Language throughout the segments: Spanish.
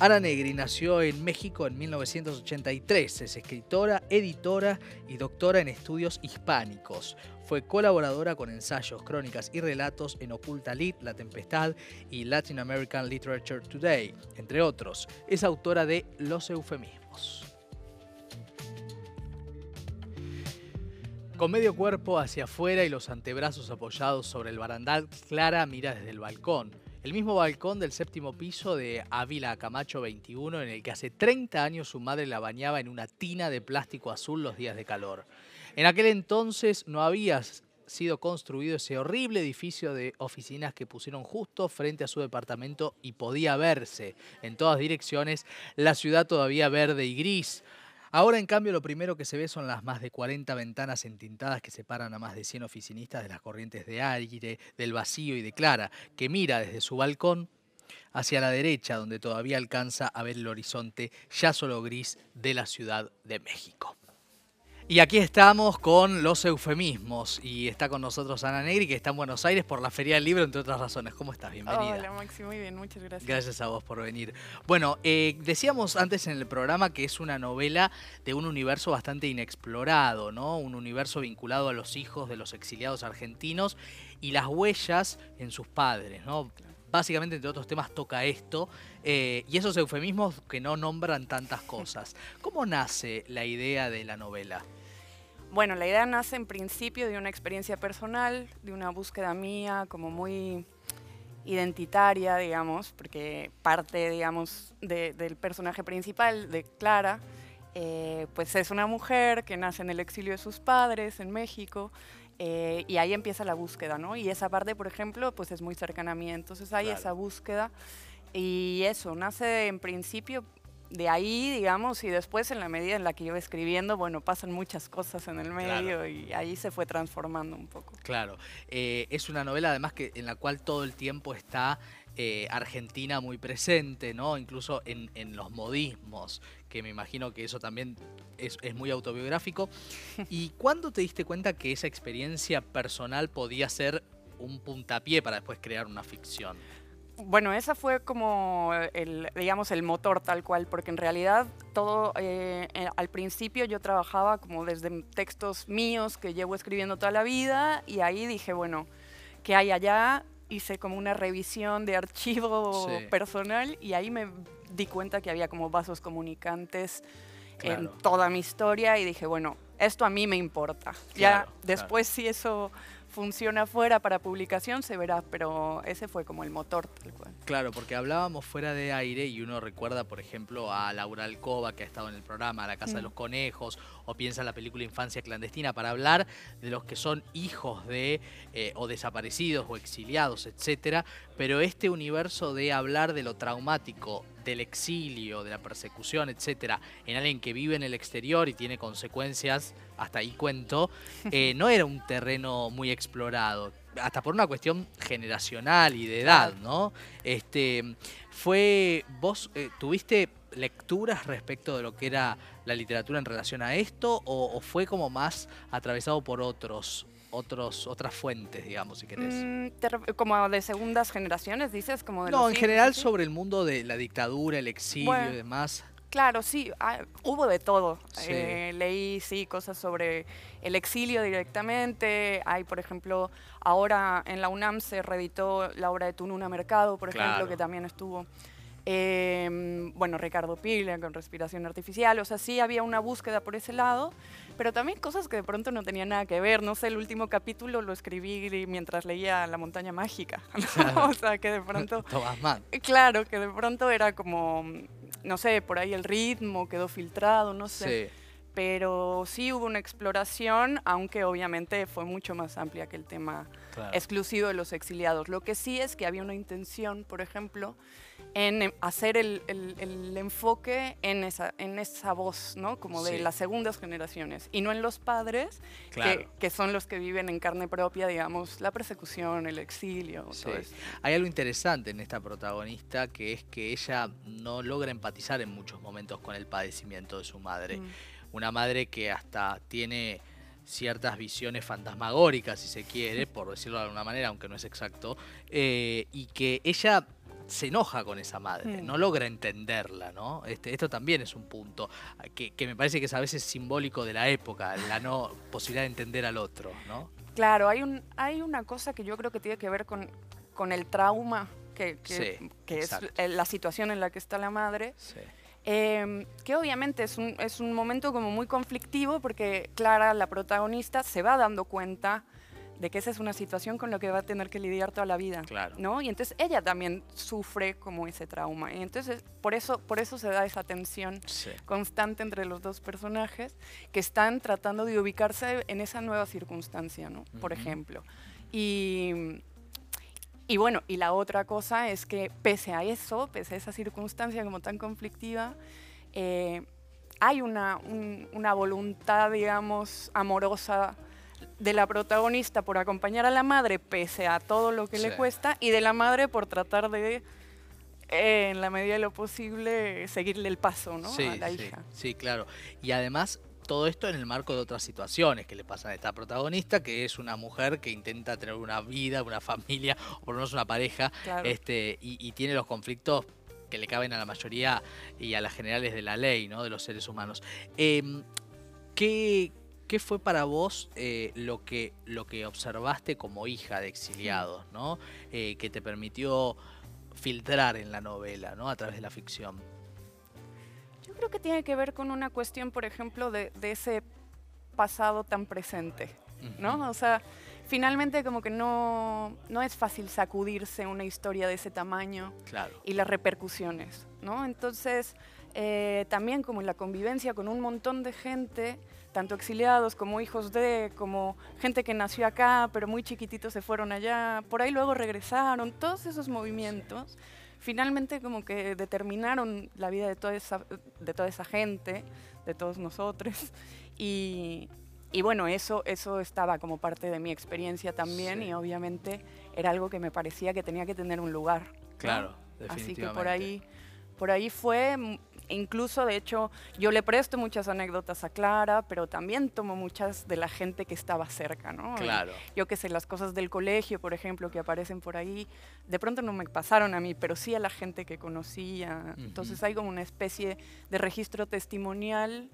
Ana Negri nació en México en 1983. Es escritora, editora y doctora en estudios hispánicos. Fue colaboradora con ensayos, crónicas y relatos en Oculta Lit, La Tempestad y Latin American Literature Today, entre otros. Es autora de Los Eufemismos. Con medio cuerpo hacia afuera y los antebrazos apoyados sobre el barandal, Clara mira desde el balcón el mismo balcón del séptimo piso de Ávila Camacho 21, en el que hace 30 años su madre la bañaba en una tina de plástico azul los días de calor. En aquel entonces no había sido construido ese horrible edificio de oficinas que pusieron justo frente a su departamento y podía verse en todas direcciones la ciudad todavía verde y gris Ahora, en cambio, lo primero que se ve son las más de 40 ventanas entintadas que separan a más de 100 oficinistas de las corrientes de aire, del vacío y de Clara, que mira desde su balcón hacia la derecha, donde todavía alcanza a ver el horizonte ya solo gris de la Ciudad de México. Y aquí estamos con los eufemismos y está con nosotros Ana Negri que está en Buenos Aires por la Feria del Libro, entre otras razones. ¿Cómo estás? Bienvenida. Hola Maxi, muy bien, muchas gracias. Gracias a vos por venir. Bueno, eh, decíamos antes en el programa que es una novela de un universo bastante inexplorado, ¿no? Un universo vinculado a los hijos de los exiliados argentinos y las huellas en sus padres, ¿no? Básicamente entre otros temas toca esto, eh, y esos eufemismos que no nombran tantas cosas. ¿Cómo nace la idea de la novela? Bueno, la idea nace en principio de una experiencia personal, de una búsqueda mía como muy identitaria, digamos, porque parte, digamos, del personaje principal, de Clara, eh, pues es una mujer que nace en el exilio de sus padres en México eh, y ahí empieza la búsqueda, ¿no? Y esa parte, por ejemplo, pues es muy cercana a mí, entonces hay esa búsqueda y eso, nace en principio de ahí, digamos, y después en la medida en la que yo escribiendo, bueno, pasan muchas cosas en el medio y ahí se fue transformando un poco. Claro, eh, es una novela además que en la cual todo el tiempo está eh, Argentina muy presente, ¿no? Incluso en, los modismos, que me imagino que eso también es, muy autobiográfico. ¿Y cuándo te diste cuenta que esa experiencia personal podía ser un puntapié para después crear una ficción? Bueno, esa fue como el, digamos, el motor tal cual, porque en realidad todo, eh, al principio yo trabajaba como desde textos míos que llevo escribiendo toda la vida y ahí dije, bueno, ¿qué hay allá? hice como una revisión de archivo personal y ahí me di cuenta que había como vasos comunicantes en toda mi historia y dije, bueno, esto a mí me importa. ya después si eso funciona fuera para publicación se verá, pero ese fue como el motor tal cual. Claro, porque hablábamos fuera de aire y uno recuerda, por ejemplo, a Laura Alcoba que ha estado en el programa La Casa de mm. los Conejos, o piensa en la película Infancia Clandestina, para hablar de los que son hijos de eh, o desaparecidos o exiliados, etcétera. Pero este universo de hablar de lo traumático del exilio, de la persecución, etcétera, en alguien que vive en el exterior y tiene consecuencias, hasta ahí cuento, eh, no era un terreno muy explorado, hasta por una cuestión generacional y de edad, ¿no? Este, fue, vos eh, tuviste lecturas respecto de lo que era la literatura en relación a esto o, o fue como más atravesado por otros otros, otras fuentes, digamos, si querés. Mm, como de segundas generaciones, dices, como de No, en general sobre el mundo de la dictadura, el exilio y demás. Claro, sí, ah, hubo de todo. Eh, leí, sí, cosas sobre el exilio directamente. Hay, por ejemplo, ahora en la UNAM se reeditó la obra de Tununa Mercado, por ejemplo, que también estuvo. Em, bueno, Ricardo Pila con respiración artificial, o sea, sí había una búsqueda por ese lado, pero también cosas que de pronto no tenían nada que ver. No sé, el último capítulo lo escribí mientras leía La montaña mágica. o sea, que de pronto... Claro, que de pronto era como, no sé, por ahí el ritmo quedó filtrado, no sé. Pero sí hubo una exploración, aunque obviamente fue mucho más amplia que el tema exclusivo de los exiliados. Lo que sí es que había una intención, por ejemplo, en em, hacer el, enfoque en esa, en esa voz, ¿no? Como de las segundas generaciones, y no en los padres, que, son los que viven en carne propia, digamos, la persecución, el exilio, todo eso. Hay algo interesante en esta protagonista, que es que ella no logra empatizar en muchos momentos con el padecimiento de su madre. Mm. Una madre que hasta tiene ciertas visiones fantasmagóricas, si se quiere, por decirlo de alguna manera, aunque no es exacto, eh, y que ella se enoja con esa madre, Mm. no logra entenderla, ¿no? Este, esto también es un punto que, que me parece que es a veces simbólico de la época, la no posibilidad de entender al otro, ¿no? Claro, hay, un, hay una cosa que yo creo que tiene que ver con, con el trauma, que, que- Sí, que es la situación en la que está la madre, Sí. Eh, que obviamente es un, es un momento como muy conflictivo porque Clara, la protagonista, se va dando cuenta de que esa es una situación con la que va a tener que lidiar toda la vida. Claro. ¿no? Y entonces ella también sufre como ese trauma. Y entonces por eso, por eso se da esa tensión Sí. constante entre los dos personajes que están tratando de ubicarse en esa nueva circunstancia, ¿no? Por Ujú. ejemplo. Y, y bueno, y la otra cosa es que pese a eso, pese a esa circunstancia como tan conflictiva, eh, hay una, un- una voluntad, digamos, amorosa de la protagonista por acompañar a la madre pese a todo lo que Sí. le cuesta y de la madre por tratar de, eh, en la medida de lo posible, seguirle el paso ¿no? Sí, a la sí, hija. sí, claro. Y además, todo esto en el marco de otras situaciones que le pasan a esta protagonista, que es una mujer que intenta tener una vida, una familia, o por lo menos una pareja, Claro. este, y, y tiene los conflictos que le caben a la mayoría y a las generales de la ley, ¿no? De los seres humanos. Em, ¿qué, qué fue para vos eh, lo, que, lo que observaste como hija de exiliados, ¿no? Eh, que te permitió filtrar en la novela, ¿no? A través de la ficción. Yo creo que tiene que ver con una cuestión, por ejemplo, de, de ese pasado tan presente, ¿no? O sea, finalmente como que no, no es fácil sacudirse una historia de ese tamaño Claro. y las repercusiones, ¿no? Entonces, eh, también como la convivencia con un montón de gente, tanto exiliados como hijos de, como gente que nació acá, pero muy chiquititos se fueron allá, por ahí luego regresaron, todos esos movimientos, finalmente como que determinaron la vida de toda esa, de toda esa gente, de todos nosotros, y, y bueno, eso, eso estaba como parte de mi experiencia también Sí. y obviamente era algo que me parecía que tenía que tener un lugar. ¿no? Claro, Así que por definitivamente. ahí, por ahí fue, incluso de hecho yo le presto muchas anécdotas a Clara, pero también tomo muchas de la gente que estaba cerca, ¿no? Y Claro. Yo que sé, las cosas del colegio, por ejemplo, que aparecen por ahí, de pronto no me pasaron a mí, pero sí a la gente que conocía. Entonces hay como una especie de registro testimonial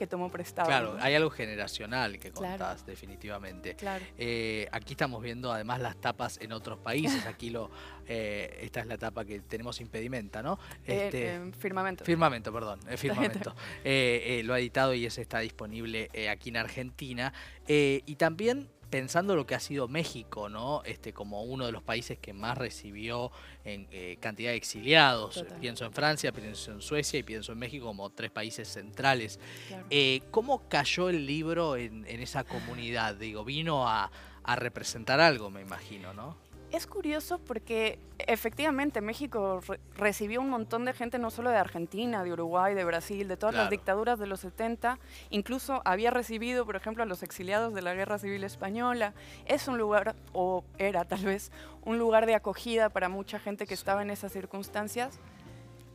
que tomo prestado. Claro, ¿no? hay algo generacional que Claro. contás, definitivamente. Claro. Eh, aquí estamos viendo además las tapas en otros países. Aquí lo, eh, esta es la tapa que tenemos impedimenta, ¿no? Eh, Este, eh, firmamento. Firmamento, perdón, firmamento. Lo ha editado y ese está disponible aquí en Argentina. Y también pensando lo que ha sido México, ¿no? Este, como uno de los países que más recibió en eh, cantidad de exiliados. Total. Pienso en Francia, pienso en Suecia y pienso en México como tres países centrales. claro. Eh, ¿Cómo cayó el libro en, en esa comunidad? Digo, vino a, a representar algo, me imagino, ¿no? Es curioso porque efectivamente México re- recibió un montón de gente, no solo de Argentina, de Uruguay, de Brasil, de todas Claro. las dictaduras de los 70. Incluso había recibido, por ejemplo, a los exiliados de la Guerra Civil Española. Es un lugar, o era tal vez, un lugar de acogida para mucha gente que Sí. estaba en esas circunstancias.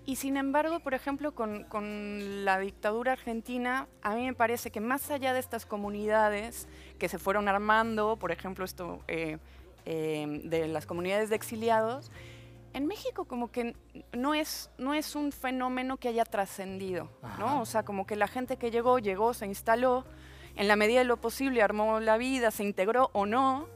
Y sin embargo, por ejemplo, con, con la dictadura argentina, a mí me parece que más allá de estas comunidades que se fueron armando, por ejemplo, esto eh, eh, de las comunidades de exiliados, en México como que no es, no es un fenómeno que haya trascendido. ¿no? O sea, como que la gente que llegó, llegó, se instaló, en la medida de lo posible armó la vida, se integró o no,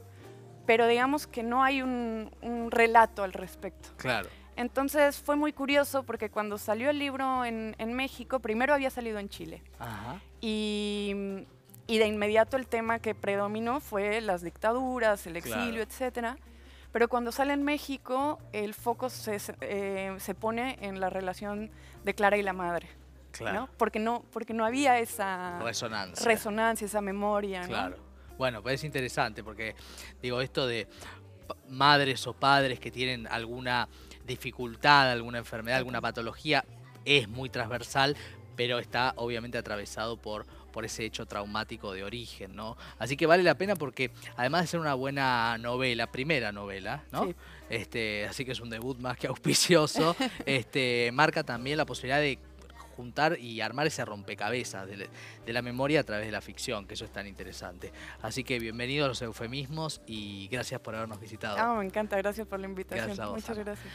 pero digamos que no hay un, un relato al respecto. Claro. Entonces fue muy curioso porque cuando salió el libro en, en México, primero había salido en Chile Ajá. y, y de inmediato el tema que predominó fue las dictaduras, el Claro. exilio, etcétera. Pero cuando sale en México, el foco se, se- eh, se pone en la relación de Clara y la madre, Claro. ¿no? Porque no, porque no había esa Resonancia. resonancia, esa memoria, ¿no? Claro. Bueno, pues es interesante porque, digo, esto de madres o padres que tienen alguna dificultad, alguna enfermedad, alguna patología, es muy transversal, pero está obviamente atravesado por, por ese hecho traumático de origen, ¿no? Así que vale la pena porque, además de ser una buena novela, primera novela, ¿no? Sí. Este, así que es un debut más que auspicioso, este, marca también la posibilidad de juntar y armar ese rompecabezas de, la- de la memoria a través de la ficción, que eso es tan interesante. Así que bienvenido a los eufemismos y gracias por habernos visitado. Ah, me encanta, gracias por la invitación. Gracias a vos, Muchas Ana. gracias.